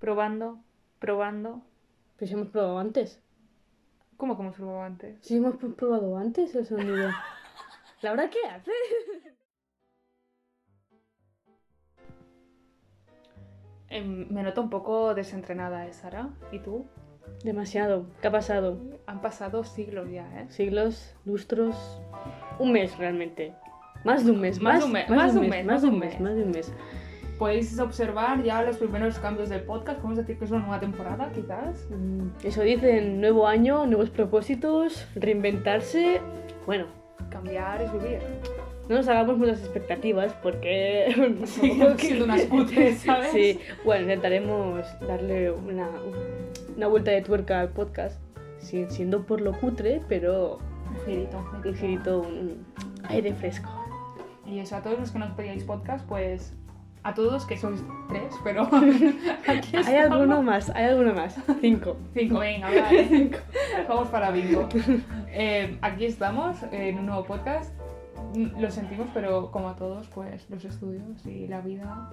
Probando, probando. Pero si hemos probado antes. ¿Cómo que hemos probado antes? Si hemos pr- probado antes el sonido. ¿Laura qué hace? Em, me noto un poco desentrenada, ¿eh, Sara? ¿Y tú? Demasiado. ¿Qué ha pasado? Han pasado siglos ya, ¿eh? Siglos, lustros. Un mes realmente. Más de un mes. Más Más, de un mes, Más de un mes. Más de un mes. Más de un mes. Podéis observar ya los primeros cambios del podcast. Podemos decir que es una nueva temporada, quizás. Mm, Eso dicen, nuevo año, nuevos propósitos, reinventarse. Bueno, Cambiar es vivir. no nos hagamos muchas expectativas porque... Seguimos siendo unas cutres, ¿sabes? Sí, bueno, intentaremos darle una, una vuelta de tuerca al podcast, sin- siendo por lo cutre, pero Un girito, un girito, un aire fresco. Y eso, a todos los que nos pedíais podcast, pues. A todos, que sois tres, pero. aquí Hay alguno más, hay alguno más. Cinco. Cinco, venga, vale. Vamos para bingo. Eh, aquí estamos en un nuevo podcast. Lo sentimos, pero como a todos, pues los estudios y la vida.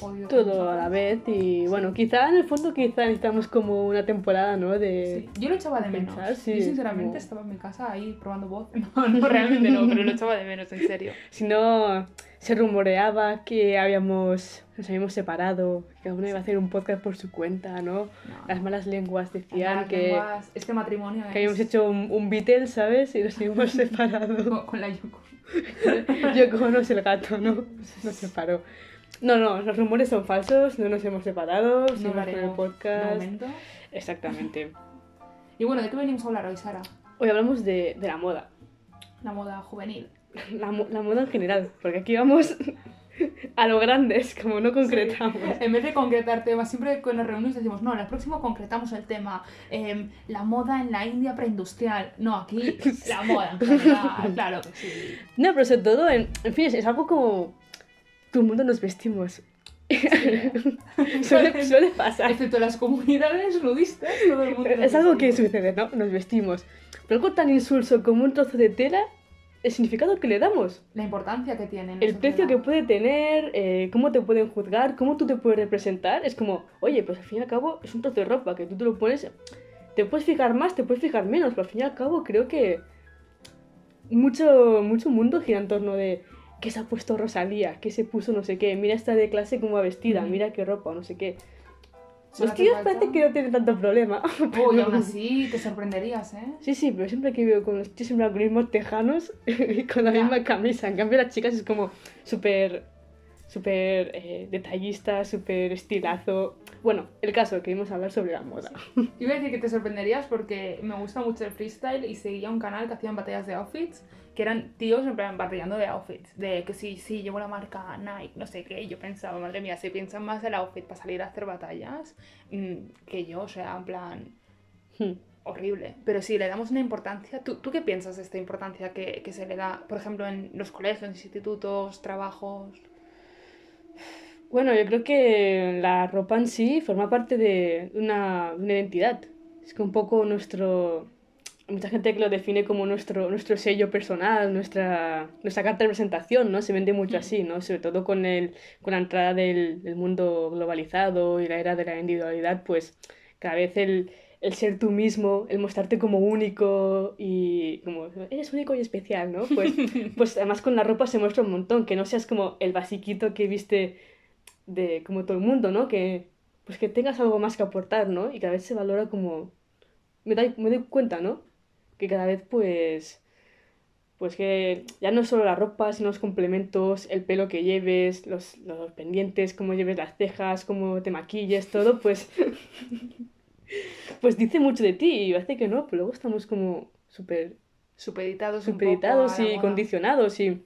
odio Todo a la vez y bueno, quizá en el fondo quizá necesitamos como una temporada, ¿no? De... Sí, Yo lo echaba de menos. pensar, sí, yo sinceramente como- estaba en mi casa ahí probando voz. No, no, realmente no, pero lo echaba de menos, en serio. Si no, se rumoreaba que habíamos, nos habíamos separado, que cada uno iba a hacer un podcast por su cuenta, ¿no? No, Las malas lenguas decían Las que, lenguas, este matrimonio que habíamos es hecho un, un Beatles, ¿sabes? Y nos habíamos separado. con, con la Yoko. Yo como no es el gato, ¿no? Nos separó. No, no, los rumores son falsos, no nos hemos separado, No seguimos con el de podcast. Exactamente. Y bueno, ¿de qué venimos a hablar hoy, Sara? Hoy hablamos de, de la moda. La moda juvenil. La, la moda en general, porque aquí vamos a lo grandes, como no concretamos. En vez de concretar temas, siempre que nos reunimos decimos, no, en el próximo concretamos el tema, em, la moda en la India preindustrial. No, aquí la moda en general, claro sí. No, pero sobre todo, en, en fin, es, es algo como todo el mundo nos vestimos. suele, suele pasar. Excepto las comunidades nudistas, todo el mundo. Es algo que sucede, ¿no? Nos vestimos. Pero algo tan insulso como un trozo de tela, el significado que le damos, La importancia que tiene. el precio que puede tener, eh, cómo te pueden juzgar, cómo tú te puedes representar, es como, oye, pues al fin y al cabo es un trozo de ropa que tú te lo pones, te puedes fijar más, te puedes fijar menos, pero al fin y al cabo creo que mucho, mucho mundo gira en torno de qué se ha puesto Rosalía, qué se puso no sé qué, mira esta de clase cómo va vestida, Ujú. mira qué ropa, no sé qué. Los tíos parece que no tienen tanto problema. Oh, y aún así te sorprenderías, ¿eh? Sí, sí, pero siempre que veo con los tíos siempre con los mismos tejanos y con la Ya. misma camisa. En cambio, las chicas es como súper, súper eh, detallista, súper estilazo. Bueno, el caso que íbamos a hablar sobre la moda. Iba a decir que te sorprenderías porque me gusta mucho el freestyle y seguía un canal que hacían batallas de outfits, que eran tíos en plan batallando de outfits, de que sí, sí, llevo la marca Nike, no sé qué, y yo pensaba, madre mía, si piensan más el outfit para salir a hacer batallas mm, que yo, o sea, en plan Hmm. horrible. Pero sí, le damos una importancia. ¿Tú, tú qué piensas de esta importancia que, que se le da, por ejemplo, en los colegios, institutos, trabajos? Bueno, yo creo que la ropa en sí forma parte de una, una identidad. Es que un poco nuestro... Mucha gente que lo define como nuestro, nuestro sello personal, nuestra, nuestra carta de presentación, ¿no? Se vende mucho Mm. así, ¿no? Sobre todo con, el, con la entrada del, del mundo globalizado y la era de la individualidad, pues cada vez el, el ser tú mismo, el mostrarte como único y como eres único y especial, ¿no? Pues, pues además con la ropa se muestra un montón, que no seas como el basiquito que viste de como todo el mundo, ¿no? Que pues que tengas algo más que aportar, ¿no? Y cada vez se valora como me doy, me doy cuenta, ¿no? Que cada vez pues pues que ya no es solo la ropa, sino los complementos, el pelo que lleves, los, los pendientes, cómo lleves las cejas, cómo te maquilles, todo, pues pues dice mucho de ti y hace que no, pero luego estamos como súper Supeditados, supeditados y moda. condicionados y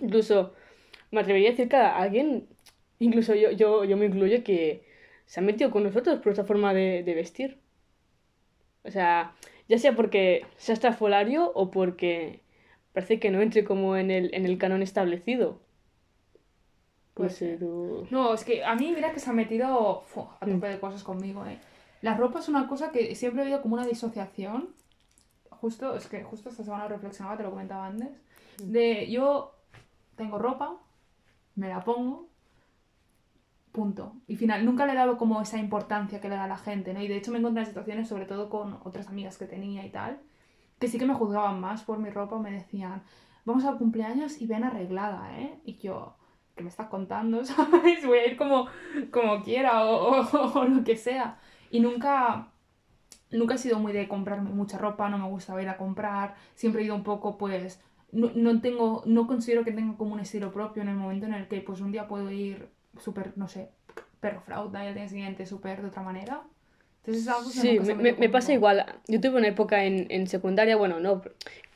incluso me atrevería a decir que alguien, incluso yo, yo, yo me incluyo, que se ha metido con nosotros por esta forma de, de vestir. O sea, ya sea porque sea estrafolario o porque parece que no entre como en el, en el canon establecido. Tú... No, es que a mí mira que se ha metido fu, a Mm. tope de cosas conmigo, ¿eh? La ropa es una cosa que siempre he habido como una disociación. Justo, es que justo esta semana reflexionaba, te lo comentaba antes. Mm. De yo tengo ropa, me la pongo Punto. Y final, nunca le he dado como esa importancia que le da la gente, ¿no? Y de hecho me encontré en situaciones, sobre todo con otras amigas que tenía y tal, que sí que me juzgaban más por mi ropa o me decían, vamos al cumpleaños y ven arreglada, ¿eh? Y yo, ¿qué me estás contando? ¿Sabes? Voy a ir como, como quiera o, o, o lo que sea. Y nunca, nunca he sido muy de comprarme mucha ropa, no me gusta ir a comprar, siempre he ido un poco, pues, no, no tengo, no considero que tenga como un estilo propio en el momento en el que, pues, un día puedo ir súper, no sé, perro flauta y al día siguiente súper de otra manera. Entonces es algo que Sí, me, me me- pasa igual. Yo tuve una época en, en secundaria, bueno, no,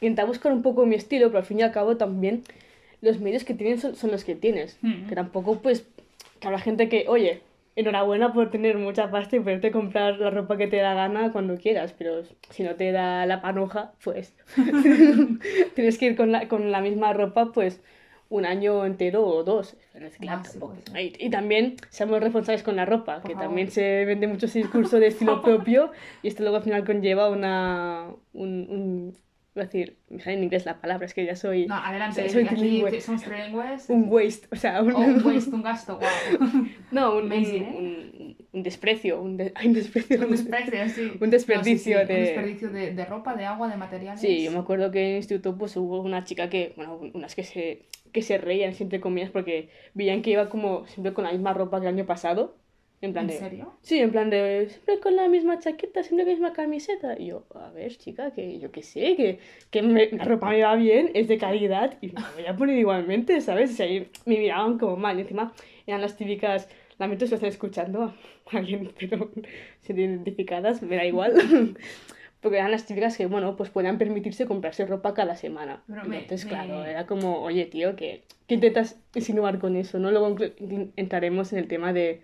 intentaba buscar un poco mi estilo, pero al fin y al cabo también los medios que tienes son, son los que tienes. Mm. Que tampoco, pues, que habrá gente que, oye, enhorabuena por tener mucha pasta y poderte comprar la ropa que te da gana cuando quieras, pero si no te da la panoja, pues tienes que ir con la, con la misma ropa, pues, un año entero o dos. Es que, claro, Ah, sí, ser. y, y también seamos responsables con la ropa, Por que favor. también se vende mucho ese discurso de estilo propio y esto luego al final conlleva una... Un, un, a decir, me sale en inglés la palabra, es que ya soy... No, adelante, Soy aquí somos trilingües. Un waste, o sea, un, O un waste, un gasto, guau. no, un, Amazing, un, ¿eh? un- un desprecio, un, de- ay, un desprecio. Un desperdicio, sí. Un desperdicio No, sí, sí, de- Un desperdicio de, de ropa, de agua, de materiales. Sí, yo me acuerdo que en el instituto pues hubo una chica que, bueno, unas que se, que se reían siempre comillas porque veían que iba como siempre con la misma ropa que el año pasado. En plan ¿En de... serio? Sí, en plan de siempre con la misma chaqueta, siempre con la misma camiseta. Y yo, a ver, chica, que yo qué sé, que, que me- la ropa me va bien, es de calidad y me la voy a poner igualmente, ¿sabes? O sea, me miraban como mal. Y encima eran las típicas, lamento si lo están escuchando a alguien, pero si identificadas, me da igual. Porque eran las típicas que, bueno, pues podían permitirse comprarse ropa cada semana. Pero me- Entonces, me- claro, era como, oye, tío, ¿qué, qué intentas insinuar con eso? ¿no? Luego entraremos en el tema de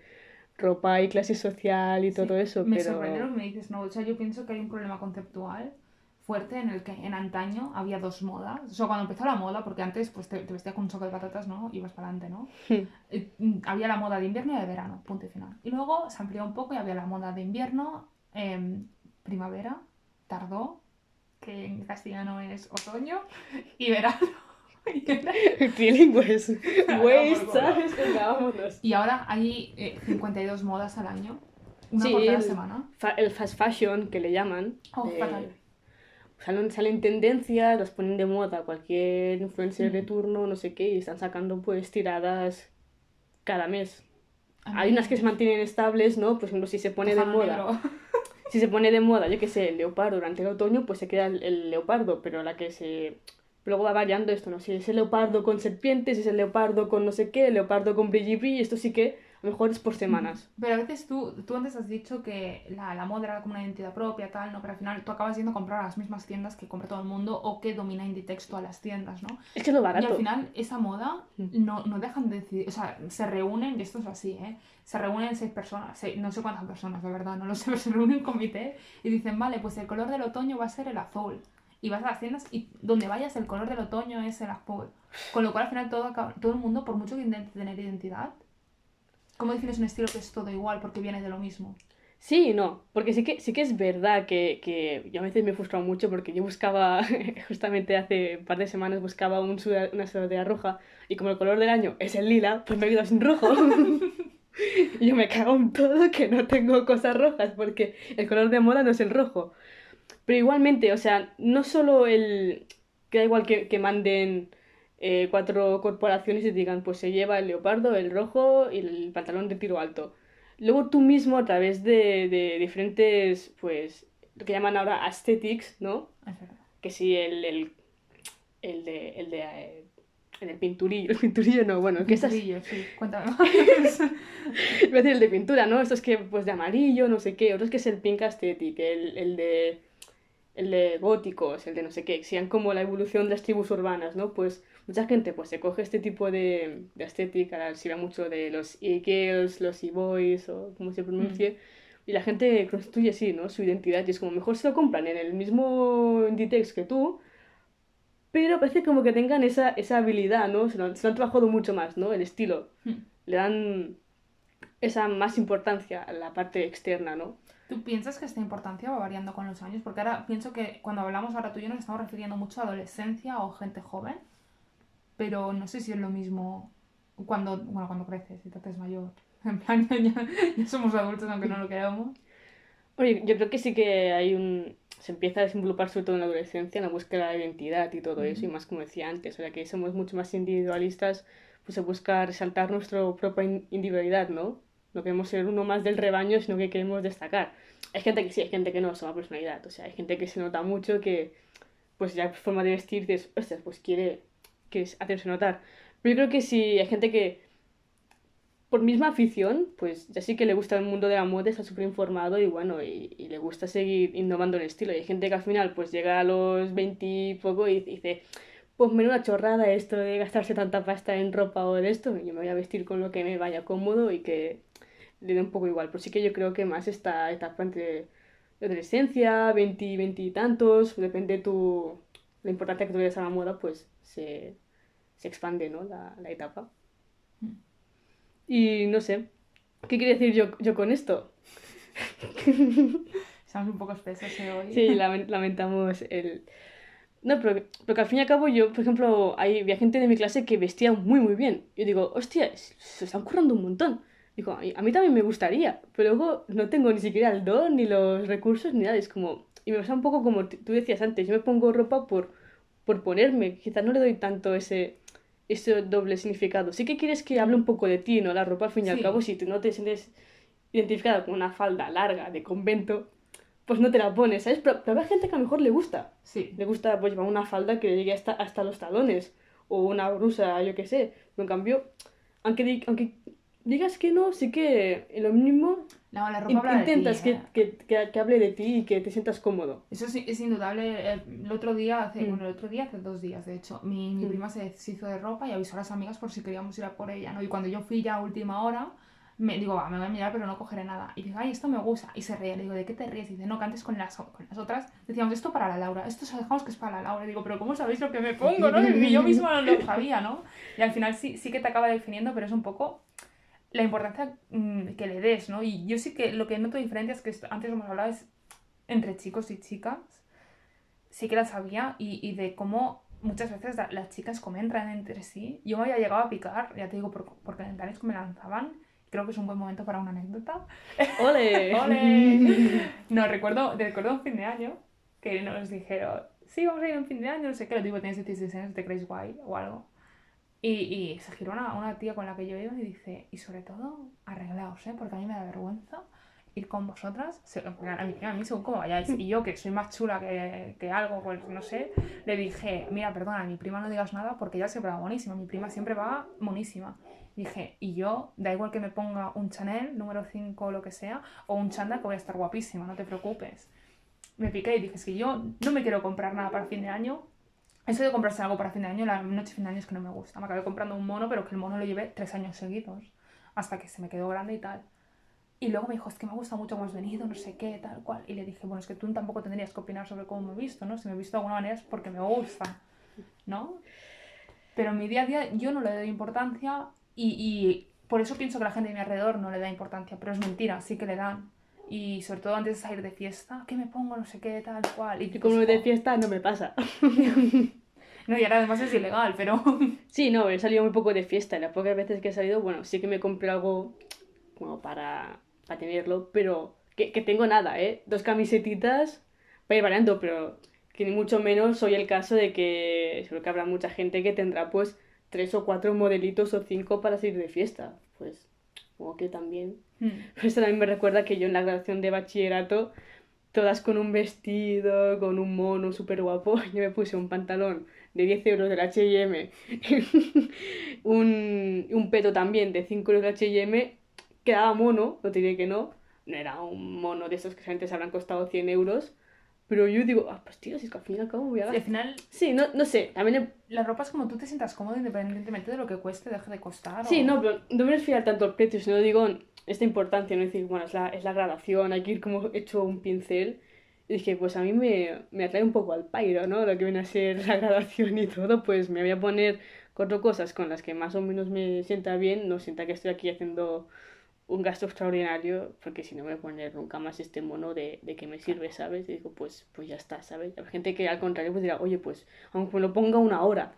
ropa y clase social y todo Sí, eso, Me pero... sorprende lo que me dices, no. O sea, yo pienso que hay un problema conceptual fuerte en el que en antaño había dos modas. O sea, cuando empezó la moda, porque antes pues te, te vestías con un saco de patatas, ¿no? Ibas para adelante, ¿no? Hmm. Eh, había la moda de invierno y de verano, punto y final. Y luego se amplió un poco y había la moda de invierno, em, primavera, tardó, que en castellano es otoño, y verano. Trilingües. Culo. ¿sabes? Vámonos. y ahora hay eh, 52 modas al año, una Sí, por cada el- semana. Fa- el fast fashion, que le llaman. Oh, de- fatal. Salen, salen tendencias, las ponen de moda cualquier influencer de Mm. turno, no sé qué, y están sacando pues tiradas cada mes. Hay unas que se mantienen estables, ¿no? Por ejemplo, si se pone de Tejano moda. Si se pone de moda, yo qué sé, el leopardo durante el otoño, pues se queda el, leopardo, pero la que se... Luego va variando esto, ¿no? Si es el leopardo con serpientes, si es el leopardo con no sé qué, el leopardo con brilli, esto sí que a lo mejor es por semanas. Pero a veces tú, tú antes has dicho que la, la moda era como una identidad propia, tal, ¿no? Pero al final tú acabas yendo a comprar a las mismas tiendas que compra todo el mundo o que domina Inditex todas las tiendas, ¿no? Es que es lo Y barato. al final esa moda Mm. no, no dejan de decidir, o sea, se reúnen, y esto es así, ¿eh? Se reúnen seis personas, seis- no sé cuántas personas, de verdad, no lo sé, pero se reúnen en comité y dicen, vale, pues el color del otoño va a ser el azul. Y vas a las tiendas y donde vayas el color del otoño es el azul. Con lo cual al final todo, todo el mundo, por mucho que intente tener identidad, ¿cómo defines un estilo que es todo igual porque viene de lo mismo? Sí y no, porque sí que, sí que es verdad que, que yo a veces me he frustrado mucho porque yo buscaba, justamente hace un par de semanas buscaba un una sudadera roja y como el color del año es el lila, pues me he quedado sin rojo. y yo me cago en todo que no tengo cosas rojas porque el color de moda no es el rojo. Pero igualmente, o sea, no solo el... que da igual que, que manden eh, cuatro corporaciones y te digan, pues se lleva el leopardo, el rojo y el pantalón de tiro alto. Luego tú mismo a través de, de diferentes, pues, lo que llaman ahora aesthetics, ¿no? Verdad. Que sí, el, el, el de, el de, eh, el pinturillo, el pinturillo no, bueno, que estas, sí, cuéntame iba a decir el de pintura, ¿no? Estos que, pues, de amarillo, no sé qué, otros que es el pink aesthetic, el, el de, el de góticos, el de no sé qué, que sean como la evolución de las tribus urbanas, ¿no? Pues mucha gente, pues, se coge este tipo de, de aesthetic, ahora se ve mucho de los e-girls, los e-boys, o como se pronuncie, y la gente construye así, ¿no? Su identidad, y es como, mejor se lo compran en el mismo Inditex que tú, pero parece como que tengan esa, esa habilidad, ¿no? Se lo, han- se lo han trabajado mucho más, ¿no? El estilo. Hmm. Le dan esa más importancia a la parte externa, ¿no? ¿Tú piensas que esta importancia va variando con los años? Porque ahora pienso que cuando hablamos ahora tú y yo nos estamos refiriendo mucho a adolescencia o gente joven, pero no sé si es lo mismo cuando, bueno, cuando creces y te haces mayor. En plan, ya, ya somos adultos aunque no lo queramos. Oye, yo creo que sí que hay un... Se empieza a desenvolupar sobre todo en la adolescencia, en la búsqueda de identidad y todo eso, y más como decía antes, o sea que somos mucho más individualistas, pues se busca resaltar nuestra propia in- individualidad, ¿no? No queremos ser uno más del rebaño, sino que queremos destacar. Hay gente que sí, hay gente que no, una personalidad, o sea, hay gente que se nota mucho que, pues ya forma de vestir, dices, ostras, pues quiere, quiere hacerse notar. Pero yo creo que sí, hay gente que por misma afición, pues ya sí que le gusta el mundo de la moda, está súper informado y bueno, y, le gusta seguir innovando el estilo. Y hay gente que al final pues llega a los 20 y poco y dice, pues menuda chorrada esto de gastarse tanta pasta en ropa o de esto, yo me voy a vestir con lo que me vaya cómodo y que le dé un poco igual. Pero sí que yo creo que más esta etapa entre la adolescencia, 20 y 20 y tantos, depende de tu, la importancia que tú le des a la moda, pues se, se expande, ¿no? La, la etapa. Y no sé, ¿qué quiere decir yo, yo con esto? Estamos un poco espesos ¿eh, hoy. Sí, lamen- lamentamos el... No, pero, pero que al fin y al cabo yo, por ejemplo, hay, había gente de mi clase que vestía muy, muy bien. Yo digo, hostia, se están currando un montón. Digo, a mí, a mí también me gustaría, pero luego no tengo ni siquiera el don, ni los recursos, ni nada. Es como... Y me pasa un poco como tú decías antes, yo me pongo ropa por, por ponerme. Quizás no le doy tanto ese, ese doble significado. Sí que quieres que hable un poco de ti, ¿no? La ropa, al fin y al cabo, si tú no te sientes identificada con una falda larga de convento, pues no te la pones, ¿sabes? Pero, pero hay gente que a lo mejor le gusta. Sí. Le gusta pues llevar una falda que le llegue hasta, hasta los talones. O una blusa, yo qué sé. Pero en cambio, aunque, aunque digas que no, sí que lo mínimo No, la ropa in- habla de ti, intentas que, ¿eh? que, que, que hable de ti y que te sientas cómodo. Eso sí, es indudable. El, el otro día, hace, Mm. bueno, el otro día, hace dos días, de hecho, mi, mi Mm. prima se deshizo de ropa y avisó a las amigas por si queríamos ir a por ella, ¿no? Y cuando yo fui ya a última hora, me digo, va, me voy a mirar, pero no cogeré nada. Y digo, ay, esto me gusta. Y se reía. Le digo, ¿de qué te ríes? Y dice, no, que antes con las, con las otras decíamos, esto para la Laura, esto dejamos que es para la Laura. Y digo, pero ¿cómo sabéis lo que me pongo, no? Y yo misma no lo sabía, ¿no? Y al final sí, sí que te acaba definiendo, pero es un poco la importancia mm, que le des, ¿no? Y yo sí que lo que noto diferente es que esto- antes hemos hablado es entre chicos y chicas, sí que las había y, y de cómo muchas veces la- las chicas comentan entre sí. Yo me había llegado a picar, ya te digo, por, por comentarios que me lanzaban. Creo que es un buen momento para una anécdota. ¡Ole! ¡Ole! No, recuerdo, recuerdo un fin de año que nos dijeron, sí, vamos a ir un fin de año, no sé qué, lo digo, tienes 16 años, te crees guay o algo. Y, y se giró una, una tía con la que yo iba y dice, y sobre todo, arreglaos, ¿eh? Porque a mí me da vergüenza ir con vosotras. A mí, a mí según como vayáis. Y yo, que soy más chula que, que algo, pues no sé, le dije, mira, perdona, a mi prima no digas nada porque ella siempre va monísima. Mi prima siempre va monísima. Dije, y yo, da igual que me ponga un Chanel número 5 o lo que sea, o un chándal que voy a estar guapísima, no te preocupes. Me piqué y dije, es que yo no me quiero comprar nada para fin de año. Eso de comprarse algo para fin de año, la noche fin de año es que no me gusta. Me acabé comprando un mono, pero que el mono lo llevé tres años seguidos, hasta que se me quedó grande y tal. Y luego me dijo, es que me gusta mucho cómo has venido, no sé qué, tal cual. Y le dije, bueno, es que tú tampoco tendrías que opinar sobre cómo me he visto, ¿no? Si me he visto de alguna manera es porque me gusta, ¿no? Pero en mi día a día yo no le doy importancia y, y por eso pienso que la gente de mi alrededor no le da importancia, pero es mentira, sí que le dan. Y sobre todo antes de salir de fiesta, ¿qué me pongo? No sé qué, tal cual. Y Y como de fiesta no me pasa. No, y ahora además es ilegal, pero... Sí, no, he salido muy poco de fiesta. Las pocas veces que he salido, bueno, sí que me compré algo como para, para tenerlo, pero que, que tengo nada, ¿eh? Dos camisetitas para ir variando, pero que ni mucho menos soy el caso de que seguro que habrá mucha gente que tendrá pues tres o cuatro modelitos o cinco para salir de fiesta. Pues, como que también. Pero esto también me recuerda que yo en la graduación de bachillerato, todas con un vestido, con un mono súper guapo, yo me puse un pantalón de 10 euros del H&M, un, un peto también de 5 euros del H&M, quedaba mono, no diré que no, no era un mono de esos que antes habrán costado 100 euros, pero yo digo, ah, pues tío, si es que al fin y al cabo voy a Y al gastar. final, Sí, no, no sé, también he- la ropa es como tú te sientas cómodo independientemente de lo que cueste, deje de costar. Sí, o- no, pero no me refiero tanto al precio, sino digo esta importancia, no decir, bueno, es la, es la gradación, hay que ir como hecho un pincel. Y dije, pues a mí me, me atrae un poco al pairo, ¿no? Lo que viene a ser la gradación y todo, pues me voy a poner cuatro cosas con las que más o menos me sienta bien, no sienta que estoy aquí haciendo un gasto extraordinario, porque si no me voy a poner nunca más este mono de, de que me sirve, ¿sabes? Y digo, pues, pues ya está, ¿sabes? Hay gente que al contrario pues dirá, oye, pues, aunque me lo ponga una hora,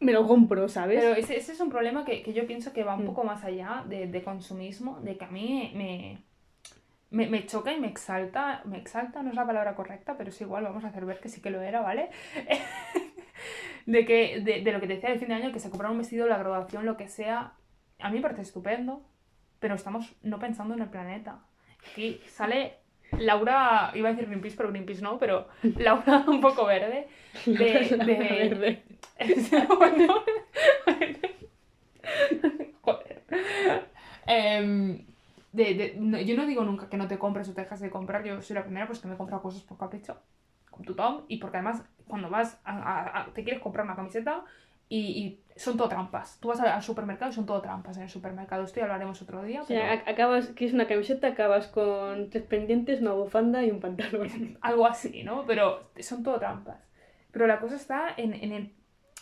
me lo compro, ¿sabes? Pero ese, ese es un problema que, que yo pienso que va un Mm. poco más allá de, de consumismo, de que a mí me, me, me choca y me exalta, me exalta no es la palabra correcta, pero es igual, vamos a hacer ver que sí que lo era, ¿vale? de, que, de, de lo que te decía de fin de año, que se compraron un vestido, la graduación, lo que sea, a mí me parece estupendo, pero estamos no pensando en el planeta. Aquí sale Laura, iba a decir Greenpeace, pero Greenpeace no, pero Laura un poco verde, de... de- Verde. joder. Em, de, de- no, yo no digo nunca que no te compres o te dejas de comprar. Yo soy la primera pues, que me he comprado cosas por capricho, con tu Tom, y porque además cuando vas a, a- a- te quieres comprar una camiseta y, y son todo trampas. Tú vas al, supermercado y son todo trampas en el supermercado. Esto ya lo haremos otro día. O sea, pero acabas, quieres una camiseta, acabas con tres pendientes, una bufanda y un pantalón. algo así, ¿no? Pero son todo trampas. Pero la cosa está en, en el-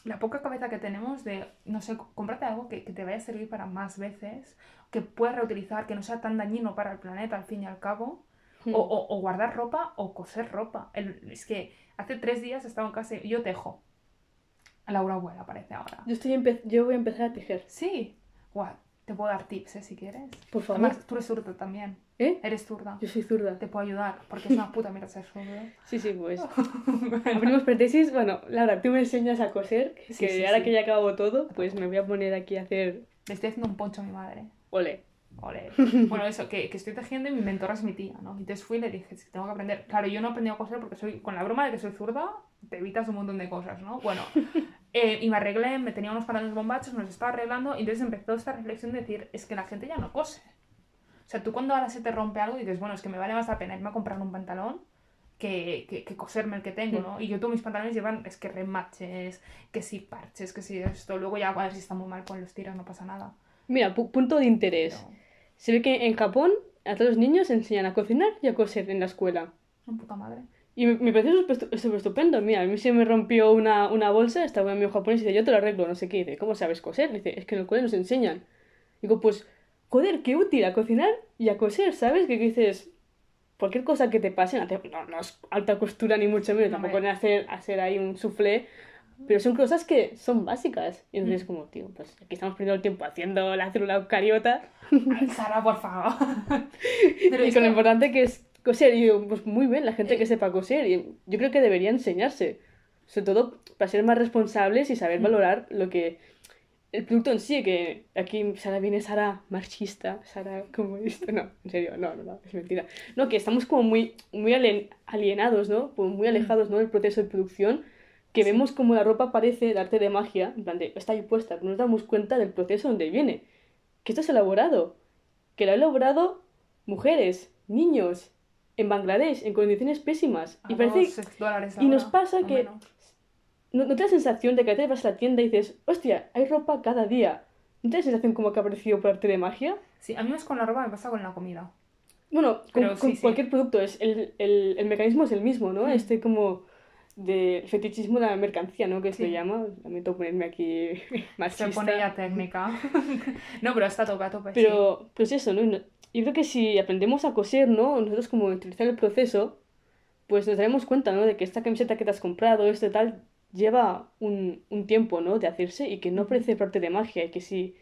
la poca cabeza que tenemos de, no sé, cómprate algo que, que te vaya a servir para más veces, que puedas reutilizar, que no sea tan dañino para el planeta al fin y al cabo. Hmm. O, o- o guardar ropa o coser ropa. El- es que hace tres días estaba en casa y yo tejo. Laura abuela parece ahora. Yo, estoy empe- yo voy a empezar a tejer. Sí. Guau, te puedo dar tips, ¿eh? Si quieres. Por favor. Además, tú eres zurda también. ¿Eh? Eres zurda. Yo soy zurda. Te puedo ayudar, porque es una puta mierda ser zurdo. Sí, sí, pues. Abrimos paréntesis. Bueno, Laura, tú me enseñas a coser, que Sí, sí, ahora sí. que ya acabo todo, pues me voy a poner aquí a hacer... Le estoy haciendo un poncho a mi madre. Ole. Ole. Bueno, eso, que, que estoy tejiendo y mi mentora es mi tía, ¿no? Y entonces fui y le dije, "Es que tengo que aprender. Claro, yo no he aprendido a coser porque soy, con la broma de que soy zurda, te evitas un montón de cosas, ¿no? Bueno, eh, y me arreglé, me tenía unos pantalones bombachos, me los estaba arreglando, y entonces empezó esta reflexión de decir, es que la gente ya no cose. O sea, tú cuando ahora se te rompe algo dices, bueno, es que me vale más la pena irme a comprar un pantalón que, que, que coserme el que tengo, ¿no? Y yo todos mis pantalones llevan, es que remaches, que si parches, que si esto, luego ya a ver si está muy mal con los tiros, no pasa nada. Mira, pu- punto de interés. Pero, Se ve que en Japón a todos los niños enseñan a cocinar y a coser en la escuela. una puta madre. Y me, parece súper estu- súper estupendo. Mira, a mí se me rompió una, una bolsa, estaba un amigo japonés y dice, yo te lo arreglo, no sé qué. Dice, ¿cómo sabes coser? Dice, es que en el cole nos enseñan. Digo, pues, joder, qué útil a cocinar y a coser, ¿sabes? Que dices, cualquier cosa que te pase, no, no, es alta costura ni mucho menos, No, tampoco ni hacer, hacer ahí un soufflé, pero son cosas que son básicas. Y entonces, Mm. como, tío, pues aquí estamos perdiendo el tiempo haciendo la célula eucariota. Ay, Sara, por favor. Pero y con lo importante que es coser. Y digo, pues muy bien, la gente que sepa coser. Y yo creo que debería enseñarse. Sobre todo para ser más responsables y saber Mm. valorar lo que. El producto en sí, que aquí Sara viene Sara marxista, Sara como esto, no, en serio, no, no, no, es mentira. No, que estamos como muy, muy alien- alienados, ¿no? Como muy alejados, ¿no? Del proceso de producción, que vemos como la ropa parece de arte de magia, en plan de, está ahí puesta, pero no nos damos cuenta del proceso donde viene. Que esto es elaborado, que lo han elaborado mujeres, niños, en Bangladesh, en condiciones pésimas. Y parece, dos seis dólares la y nos pasa que- menos. ¿no, no te da la sensación de que veces vas a la tienda y dices, hostia, hay ropa cada día? ¿No te da la sensación como que ha aparecido por arte de magia? Sí, a mí más con la ropa me pasa con la comida. Bueno, con, Pero con sí, sí. cualquier producto, es el, el, el mecanismo es el mismo, ¿no? Mm. Este como de fetichismo de la mercancía, ¿no? Que se Sí. llama. Lamento ponerme aquí machista. Se pone ya técnica. no, pero está a tope, a tope. sí. Pero, pero es eso, ¿no? Yo creo que si aprendemos a coser, ¿no? Nosotros como utilizar el proceso, pues nos daremos cuenta, ¿no? De que esta camiseta que te has comprado, este tal, lleva un, un tiempo, ¿no? De hacerse y que no parece parte de magia y que si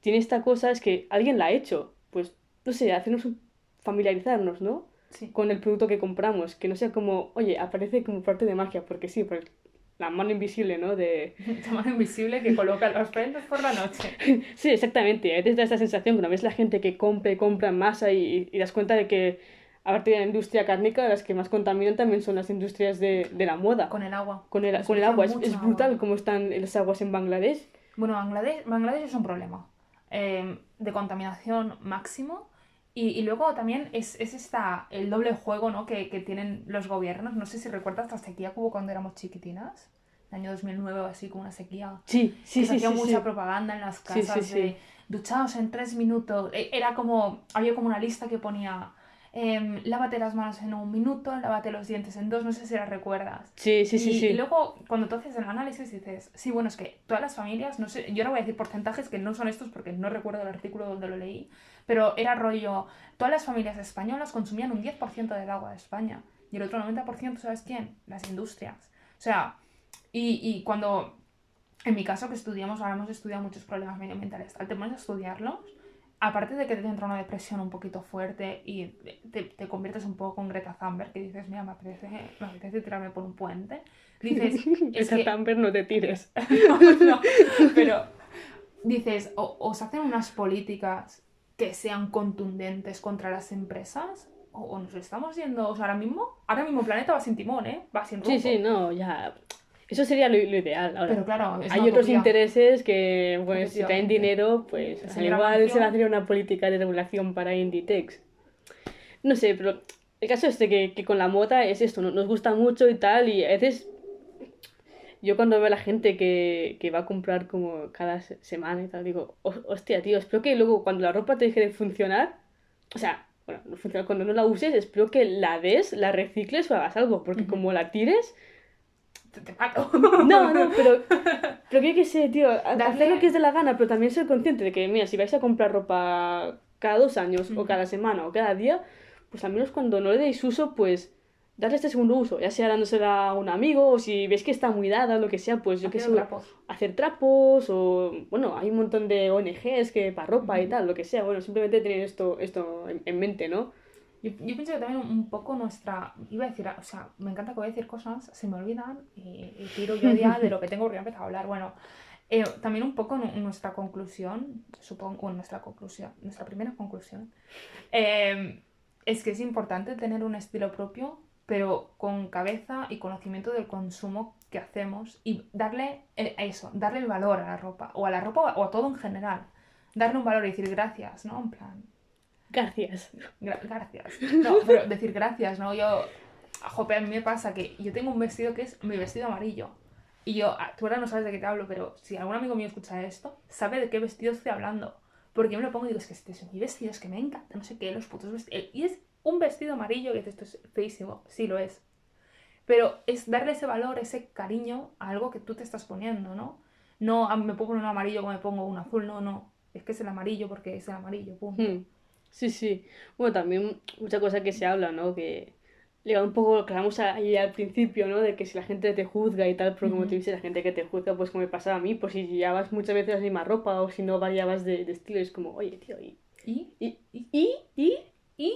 tiene esta cosa es que alguien la ha hecho. Pues, no sé, hacernos un- familiarizarnos, ¿no? Sí. Con el producto que compramos, que no sea como, oye, aparece como parte de magia, porque sí, por la mano invisible, ¿no? De... La mano invisible que coloca los prendas por la noche. Sí, exactamente. A veces da esta sensación cuando ves la gente que compra y compra en masa y, y das cuenta de que, aparte de la industria cárnica, las que más contaminan también son las industrias de, de la moda. Con el agua. Con el, con el agua. Es, es brutal cómo están las aguas en Bangladesh. Bueno, Bangladesh, Bangladesh es un problema eh, de contaminación máximo. Y, y luego también es, es esta, el doble juego ¿no? que, que tienen los gobiernos. No sé si recuerdas la sequía que hubo cuando éramos chiquitinas. El año 2009 o así, como una sequía. Sí, sí, que se sí, hacía sí, mucha sí. propaganda en las Sí, sí, casas sí. de duchaos en tres minutos. E- Era como, había como una lista que ponía em, lávate las manos en un minuto, lávate los dientes en dos, no sé si la recuerdas. Sí, sí, sí, y, sí. y luego cuando tú haces el análisis dices, sí, bueno, es que todas las familias, no sé, yo no voy a decir porcentajes que no son estos porque no recuerdo el artículo donde lo leí, pero era rollo, todas las familias españolas consumían un 10% del agua de España y el otro 90%, ¿sabes quién? Las industrias. O sea, y, y cuando en mi caso que estudiamos, ahora hemos estudiado muchos problemas medioambientales, al te pones a estudiarlos, aparte de que te entra una depresión un poquito fuerte y te, te conviertes un poco con Greta Thunberg, que dices, mira, me apetece, me apetece tirarme por un puente, dices... es Esa que- Thunberg no te tires. no, no, pero dices, o, o se hacen unas políticas que sean contundentes contra las empresas, o, o nos estamos yendo, o sea, ahora mismo, ahora mismo el planeta va sin timón, ¿eh? Va sin rumbo. Sí, sí, no, ya. Eso sería lo, lo ideal. Ahora, Pero claro, hay otros utopía. intereses que, pues, si traen dinero, pues al igual se va a hacer una política de regulación para Inditex. No sé, pero el caso es de que, que con la moda es esto, ¿no? nos gusta mucho y tal, y a veces yo cuando veo a la gente que, que va a comprar como cada se- semana y tal, digo, "Ho- hostia, tío, espero que luego cuando la ropa te deje de funcionar, o sea, bueno, no funciona, cuando no la uses, espero que la des, la recicles o hagas algo, porque como la tires, Te, mato. no, no, pero, pero que qué sé, tío, hacer lo que es de la gana, pero también ser consciente de que, mira, si vais a comprar ropa cada dos años, o cada semana, o cada día, pues al menos cuando no le deis uso, pues darle este segundo uso, ya sea dándosela a un amigo, o si ves que está muy dada, lo que sea, pues yo qué sé, trapos. hacer trapos, o bueno, hay un montón de ONGs que para ropa y Ujú. tal, lo que sea, bueno, simplemente tener esto, esto en, en mente, ¿no? Yo, yo pienso que también un poco nuestra. Iba a decir, o sea, me encanta que voy a decir cosas, se me olvidan y, y tiro yo ya de lo que tengo que empezar a hablar. Bueno, eh, también un poco nu- nuestra conclusión, supongo, bueno, nuestra conclusión, nuestra primera conclusión, eh, es que es importante tener un estilo propio, pero con cabeza y conocimiento del consumo que hacemos y darle eh, eso, darle el valor a la ropa, o a la ropa o a todo en general. Darle un valor y decir gracias, ¿no? En plan, Gracias. Gra- gracias. No, pero decir gracias, ¿no? Yo, jope, a mí me pasa que yo tengo un vestido que es mi vestido amarillo. Y yo, ah, tú ahora no sabes de qué te hablo, pero si algún amigo mío escucha esto, sabe de qué vestido estoy hablando. Porque yo me lo pongo y digo, es que este es mi vestido, es que me encanta, no sé qué, los putos vestidos. Y es un vestido amarillo y dices, esto es feísimo. Sí, lo es. Pero es darle ese valor, ese cariño a algo que tú te estás poniendo, ¿no? No ah, me pongo un amarillo como me pongo un azul, no, no. Es que es el amarillo porque es el amarillo, punto. Hmm. Sí, sí. Bueno, también mucha cosa que se habla, ¿no? Que liga un poco lo que hablamos ahí al principio, ¿no? De que si la gente te juzga y tal, pero como Ujú. te dice la gente que te juzga, pues como me pasaba a mí, pues si llevabas muchas veces la misma ropa o si no variabas de, de estilo, es como, oye, tío, ¿y? ¿Y? ¿Y? ¿Y? ¿Y? Y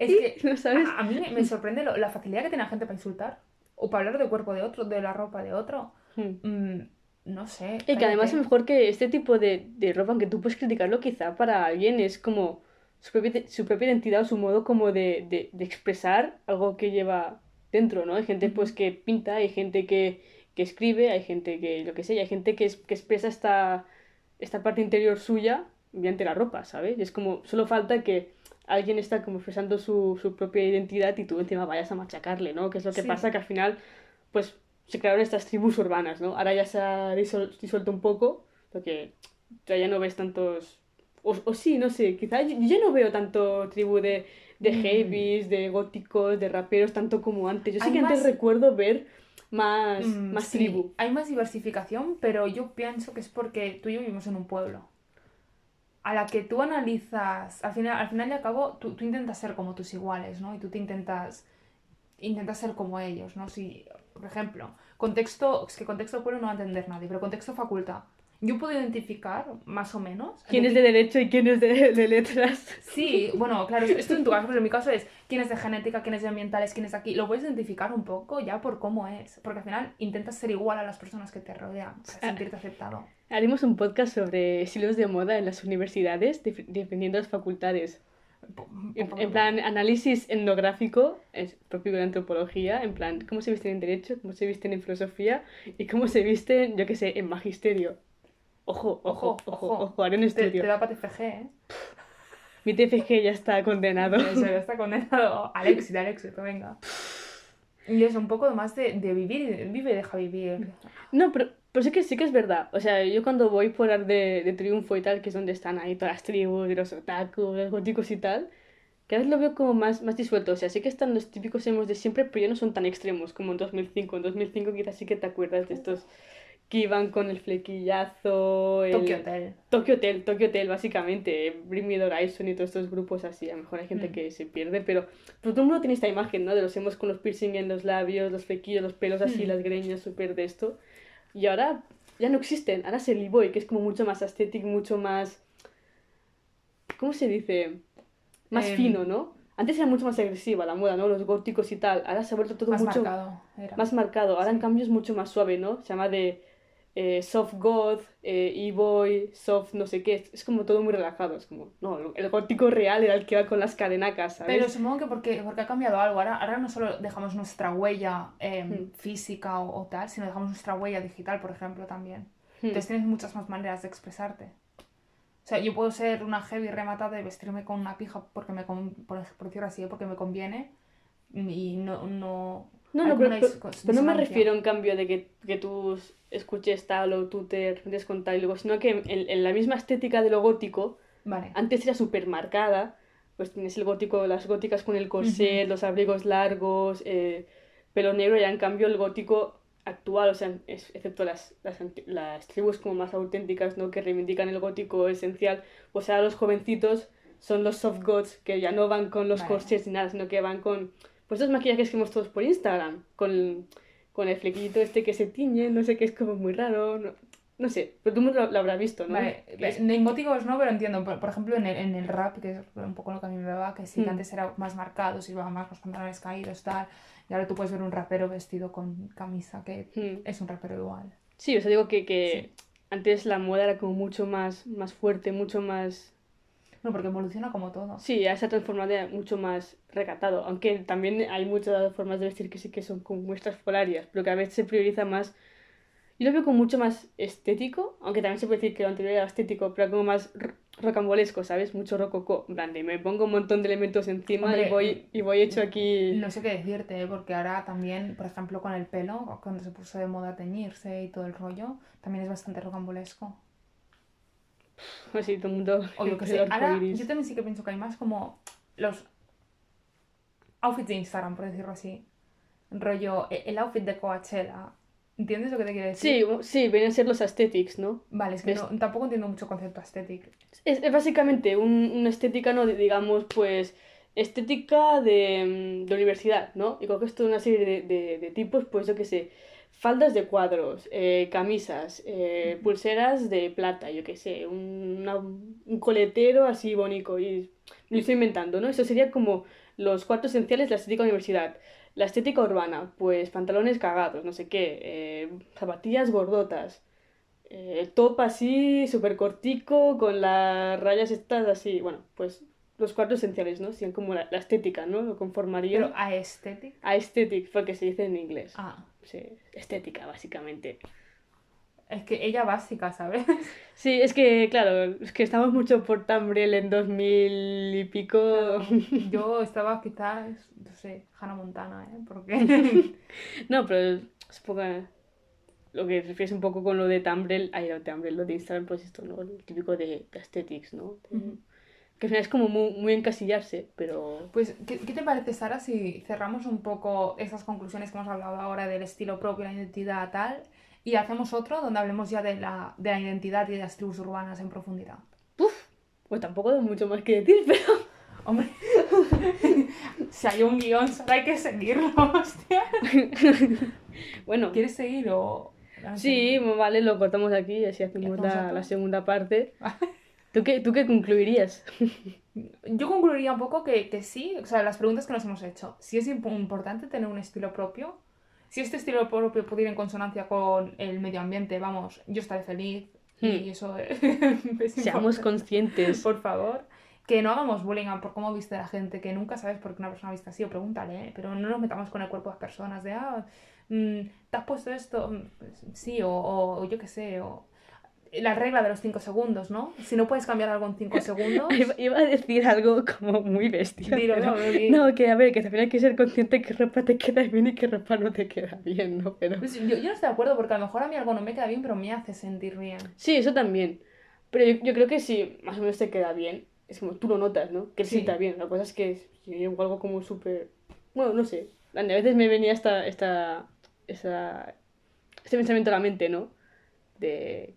es que ¿No sabes? a, a mí me, me sorprende lo- la facilidad que tiene la gente para insultar o para hablar del cuerpo de otro, de la ropa de otro. Hmm. Mm, no sé. Y que además es mejor que este tipo de, de ropa, aunque tú puedes criticarlo, quizá para alguien es como su propia, su propia identidad o su modo como de, de, de expresar algo que lleva dentro, ¿no? Hay gente pues que pinta, hay gente que, que escribe, hay gente que lo que sé, hay gente que, es- que expresa esta, esta parte interior suya mediante la ropa, ¿sabes? Y es como, solo falta que alguien está como expresando su, su propia identidad y tú encima vayas a machacarle, ¿no? Que es lo que Sí. pasa que al final, pues se crearon estas tribus urbanas, ¿no? Ahora ya se ha disuelto un poco, porque ya no ves tantos... O, o sí, no sé, quizá yo, yo no veo tanto tribu de, de Mm. heavies, de góticos, de raperos, tanto como antes. Yo Hay que antes más- recuerdo ver más, Mm, más sí, tribu. Hay más diversificación, pero yo pienso que es porque tú y yo vivimos en un pueblo. A la que tú analizas, al final, al final y al cabo, tú, tú intentas ser como tus iguales, ¿no? Y tú te intentas, intentas ser como ellos, ¿no? Si, por ejemplo, contexto, es que contexto pueblo no va a entender nadie, pero contexto facultad. Yo puedo identificar, más o menos, ¿Quién es de derecho y quién es de, de letras? Sí, bueno, claro, esto en tu caso, pero en mi caso es quién es de genética, quién es de ambientales, quién es de aquí. Lo puedes identificar un poco ya por cómo es, porque al final intentas ser igual a las personas que te rodean para Ah. sentirte aceptado. Haremos un podcast sobre estilos de moda en las universidades, dependiendo de las facultades. En, en plan, análisis etnográfico, es propio de la antropología, en plan, cómo se visten en derecho, cómo se visten en filosofía y cómo se visten, yo qué sé, en magisterio. Ojo, ojo, ojo, ojo, haré un Te, da para TFG, ¿eh? Mi TFG ya está condenado. Eso, ya está condenado al éxito, al éxito, venga. Y es un poco más de, de vivir, vive y deja vivir. No, pero, pero sí que sí que es verdad. O sea, yo cuando voy por Ar de, de Triunfo y tal, que es donde están ahí todas las tribus, los otakus, los góticos y tal, cada vez lo veo como más, más disuelto. O sea, sí que están los típicos emos de siempre, pero ya no son tan extremos como en 2005. En 2005 quizás sí que te acuerdas de estos que iban con el flequillazo, el... Tokyo Hotel. Tokyo Hotel, Tokyo Hotel, básicamente. Bring Me the Horizon y todos estos grupos así. A lo mejor hay gente Mm. que se pierde, pero, pero todo el mundo tiene esta imagen, ¿no? De los hemos con los piercing en los labios, los flequillos, los pelos así, Mm. las greñas, súper de esto. Y ahora, ya no existen. Ahora es el e-boy, que es como mucho más estético, mucho más... ¿Cómo se dice? Más Em, fino, ¿no? Antes era mucho más agresiva la moda, ¿no? Los góticos y tal. Ahora se ha vuelto todo Más mucho marcado. era. más marcado. Ahora en cambio es mucho más suave, ¿no? Se llama de eh, soft goth, eh, e-boy, soft no sé qué. Es, es como todo muy relajado. Es como, no, el gótico real era el que iba con las cadenacas, ¿sabes? Pero supongo que porque, porque ha cambiado algo. Ahora, ahora no solo dejamos nuestra huella eh, Hmm. física o, o tal, sino dejamos nuestra huella digital, por ejemplo, también. Hmm. Entonces tienes muchas más maneras de expresarte. O sea, yo puedo ser una heavy rematada y vestirme con una pija porque me por, por decirlo así, porque me conviene y no... no No, no, pero, no me refiero en cambio de que, que tú escuches tal o tú te des con tal y luego, sino que en, en la misma estética de lo gótico, Vale. antes era súper marcada, pues tienes el gótico, las góticas con el corset, los abrigos largos, eh, pelo negro, y en cambio el gótico actual, o sea, es- excepto las, las, las tribus como más auténticas, ¿no? Que reivindican el gótico esencial, pues ahora los jovencitos son los soft goths, que ya no van con los Vale. corsets ni nada, sino que van con, pues esos maquillajes que vemos todos por Instagram, con, con el flequillito este que se tiñe, no sé qué, es como muy raro, no, no sé, pero tú lo, lo habrás visto, ¿no? Vale, en no, pero entiendo. Por, por ejemplo, en el, en el rap, que es un poco lo que a mí me va, que sí que Mm. antes era más marcado, llevaba más los pantalones caídos, tal. Y ahora tú puedes ver un rapero vestido con camisa, que Hmm. es un rapero igual. Sí, o sea, digo que, que antes la moda era como mucho más, más fuerte, mucho más... No, porque evoluciona como todo. Sí, ya se ha transformado en mucho más recatado, aunque también hay muchas formas de vestir que sí que son como muestras polarias, pero que a veces se prioriza más... Yo lo veo como mucho más estético, aunque también se puede decir que lo anterior era estético, pero como más ro- rocambolesco, ¿sabes? Mucho rococó, en plan de me pongo un montón de elementos encima Hombre, y voy, y voy hecho aquí... No sé qué decirte, ¿eh? porque ahora también, por ejemplo, con el pelo, cuando se puso de moda teñirse y todo el rollo, también es bastante rocambolesco. Así todo el mundo... O yo sé, ahora yo también sí que pienso que hay más como los outfits de Instagram, por decirlo así. Rollo, e- el outfit de Coachella. ¿Entiendes lo que te quiero decir? Sí, sí, vienen a ser los aesthetics, ¿no? Vale, es que no- tampoco entiendo mucho concepto estético. Es, es básicamente un- una estética, ¿no? Digamos, pues, estética de, mm, de universidad, ¿no? Y con esto una serie de, de- de tipos, pues, yo qué sé, faldas de cuadros, eh, camisas, eh, pulseras de plata, yo qué sé, un, una- un coletero así bonito, y lo estoy inventando, ¿no? Eso sería como los cuatro esenciales de la estética universidad. La estética urbana, pues, pantalones cagados, no sé qué, eh, zapatillas gordotas, eh, top así, súper cortico, con las rayas estas así, bueno, pues los cuatro esenciales, ¿no? Serían como la, la estética, ¿no? Lo conformaría Pero aesthetic. aesthetic, porque se dice en inglés. Ah, Sí, estética, básicamente. es que ella básica, ¿sabes? Sí, es que, claro, es que estamos mucho por Tumblr en 2000 y pico. Yo estaba quizás, no sé, Hannah Montana, ¿eh? Porque... No, pero es poco... Lo que refieres un poco con lo de Tumblr, ay, lo de Tumblr, lo de Instagram, pues esto, ¿no? Lo típico de, de aesthetics, ¿no? De-. Que al final es como muy, muy encasillarse, pero... Pues, ¿qué, qué te parece, Sara, si cerramos un poco esas conclusiones que hemos hablado ahora del estilo propio, la identidad, tal, y hacemos otro donde hablemos ya de la, de la identidad y de las tribus urbanas en profundidad? Pues tampoco hay mucho más que decir, pero... Hombre, si hay un guion, Sara, hay que seguirlo, hostia. Bueno, ¿Quieres seguir o...? sí, vale, lo cortamos aquí y así hacemos la, la segunda parte. ¿Tú qué, ¿Tú qué concluirías? Yo concluiría un poco que, que sí, o sea, las preguntas que nos hemos hecho. Si es imp- importante tener un estilo propio, si este estilo propio pudiera ir en consonancia con el medio ambiente, vamos, yo estaré feliz y Hmm. eso es Seamos importante. conscientes. Por favor. Que no hagamos bullying a por cómo viste la gente, que nunca sabes por qué una persona viste así, o pregúntale, ¿eh? pero no nos metamos con el cuerpo de las personas, de, ah, mm, ¿te has puesto esto? Mm, sí, o- o yo qué sé, o... La regla de los 5 segundos, ¿no? Si no puedes cambiar algo en 5 segundos... Iba, a decir algo como muy bestia. Dilo, pero- no, No, que a ver, que también hay que ser consciente que ropa te queda bien y que ropa no te queda bien, ¿no? Pero... Pues yo, yo no estoy de acuerdo porque a lo mejor a mí algo no me queda bien, pero me hace sentir bien. Sí, eso también. Pero yo, yo creo que si más o menos te queda bien, es como tú lo notas, ¿no? Que Sí. sienta bien. La cosa es que si yo llevo algo como súper... Bueno, no sé. A veces me venía esta, esta, esa, este pensamiento a la mente, ¿no? De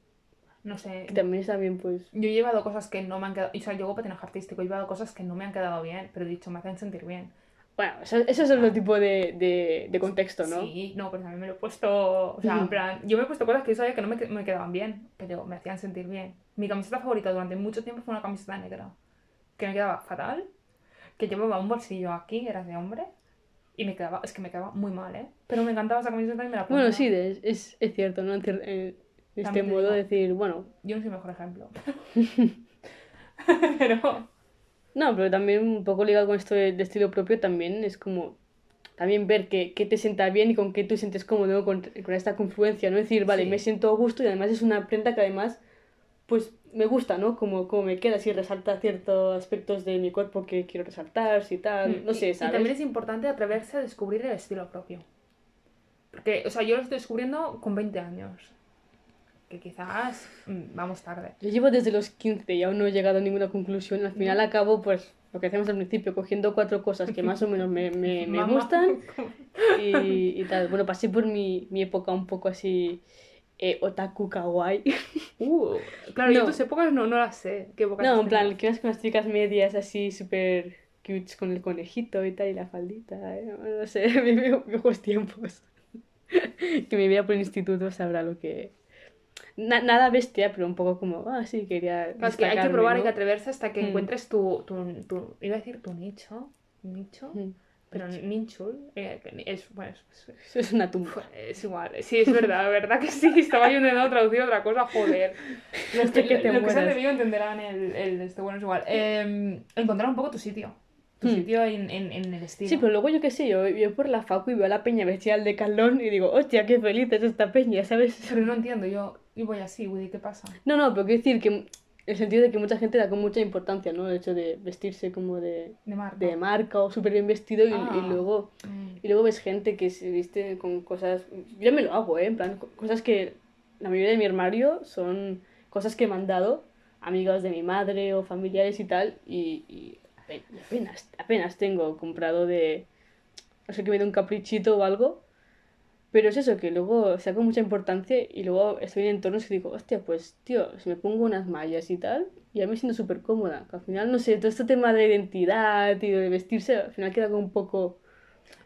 No sé. también está bien, pues... Yo he llevado cosas que no me han quedado. O sea, yo hago patinaje artístico, he llevado cosas que no me han quedado bien, pero he dicho, me hacen sentir bien. Bueno, eso, eso es otro tipo de, de, de contexto, ¿no? Sí, no, pero también me lo he puesto. O sea, en plan, yo me he puesto cosas que yo sabía que no me, me quedaban bien, pero me hacían sentir bien. Mi camiseta favorita durante mucho tiempo fue una camiseta negra, que me quedaba fatal, que llevaba un bolsillo aquí, era de hombre, y me quedaba, es que me quedaba muy mal, ¿eh? Pero me encantaba esa camiseta y me la ponía. Bueno, sí, de- es, es cierto, ¿no? En eh, De este También te modo digo. decir, bueno, Yo no soy el mejor ejemplo. pero. no, pero también un poco ligado con esto de, de estilo propio, también es como también ver qué, te sienta bien y con qué tú sientes cómodo con, con esta confluencia, ¿no? Decir, vale, Sí. me siento a gusto y además es una prenda que además, pues me gusta, ¿no? Como, como me queda, si resalta ciertos aspectos de mi cuerpo que quiero resaltar, si tal, no Y- sé, Y ¿sabes? también es importante atreverse a descubrir el estilo propio. Porque, o sea, yo lo estoy descubriendo con 20 años. Que quizás mm, vamos tarde. Yo llevo desde los 15 y aún no he llegado a ninguna conclusión. Al final acabo, pues, lo que hacemos al principio, cogiendo cuatro cosas que más o menos me, me, me gustan y, y tal. Bueno, pasé por mi, mi época un poco así eh, otaku kawaii. Uh, claro, yo No. tus épocas no, no las sé. ¿Qué No, en plan, tenido? que vas con las chicas medias así súper cute con el conejito y tal y la faldita. eh, No sé, viejos tiempos. que me veía por el instituto sabrá lo que... Na- nada bestia, pero un poco como, ah, sí, quería... Claro, es que hay que probar, hay ¿no? que atreverse hasta que Mm. encuentres tu, tu, tu- Iba a decir tu nicho. ¿Nicho? Mm. Pero ninchul. eh, es, bueno, es, es- una tumba. es igual. Sí, es verdad, verdad que sí. Estaba yo intentando traducir otra cosa, joder. Los que, que te los que sean de mueras. Vigo entenderán el, el esto. Bueno, es igual. Eh, encontrar un poco tu sitio. Tu Hmm. sitio en, en, en el estilo. Sí, pero luego yo qué sé, yo, yo por la facu y veo a la peña vestida de calón y digo, hostia, qué feliz es esta peña, ¿sabes? Pero no entiendo, yo, yo voy así, Woody, ¿qué pasa? No, no, pero quiero decir que el sentido de que mucha gente da con mucha importancia, ¿no? El hecho de vestirse como de, De marca. de marca o súper bien vestido y, Ah. y luego Mm. y luego ves gente que se viste con cosas, yo me lo hago, ¿eh? En plan, co- cosas que la mayoría de mi armario son cosas que me han dado amigas de mi madre o familiares y tal y, y y apenas, apenas tengo comprado de, no sé que me dé un caprichito o algo, pero es eso, que luego saco mucha importancia y luego estoy en entornos que digo, hostia, pues tío, si me pongo unas mallas y tal, ya me siento súper cómoda, que al final, no sé, todo este tema de identidad y de vestirse, al final queda como un poco...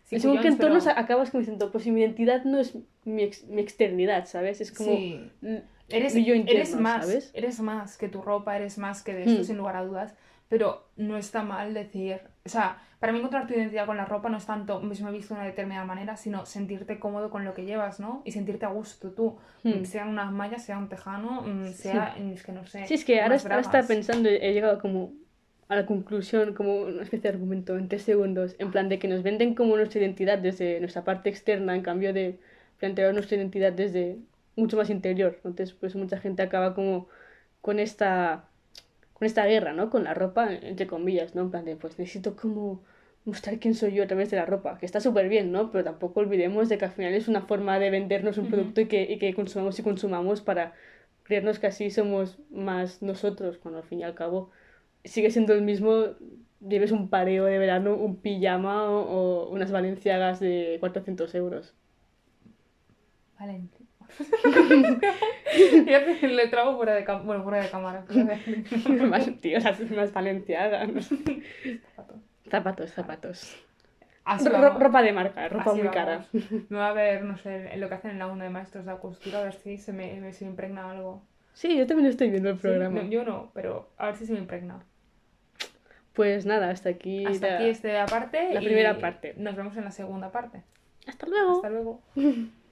Sí, según qué pero- entornos a- acabas como diciendo, pues si mi identidad no es mi, ex- mi externidad, ¿sabes? Es como... Sí. mm, Eres, yo interno, eres más, ¿sabes? eres más que tu ropa, eres más que de esto, Hmm. sin lugar a dudas. Pero no está mal decir, o sea, para mí encontrar tu identidad con la ropa no es tanto, pues me he visto de una determinada manera, sino sentirte cómodo con lo que llevas, ¿no? Y sentirte a gusto tú, Hmm. sea unas mallas, sea un tejano, mm, sea, es que no sé. Sí, es que ahora, ahora estaba pensando, he llegado como a la conclusión, como una especie de argumento en tres segundos, en plan de que nos venden como nuestra identidad desde nuestra parte externa, en cambio de plantear nuestra identidad desde mucho más interior. Entonces, pues mucha gente acaba como con esta, con esta guerra, ¿no? Con la ropa, entre comillas, ¿no? En plan de, pues necesito como mostrar quién soy yo a través de la ropa, que está súper bien, ¿no? Pero tampoco olvidemos de que al final es una forma de vendernos un producto y que, y que consumamos y consumamos para creernos que así somos más nosotros, cuando al fin y al cabo sigue siendo el mismo, lleves un pareo de verano, un pijama o, o unas valenciagas de 400 euros. Ya le trago fuera de cámara. Bueno, fuera de cámara. más, tío, las más valenciagas. Zapato. Zapatos, zapatos. Así Ro- vamos. ropa de marca, ropa Así muy cara. vamos. Me va a ver, no sé, lo que hacen en la UNA de maestros de costura, a ver si se me, me- se me impregna algo. Sí, yo también estoy viendo el Sí, programa. no, yo no, pero a ver si se me impregna. Pues nada, hasta aquí. Hasta la- aquí este aparte. la primera parte. Nos vemos en la segunda parte. Hasta luego. Hasta luego.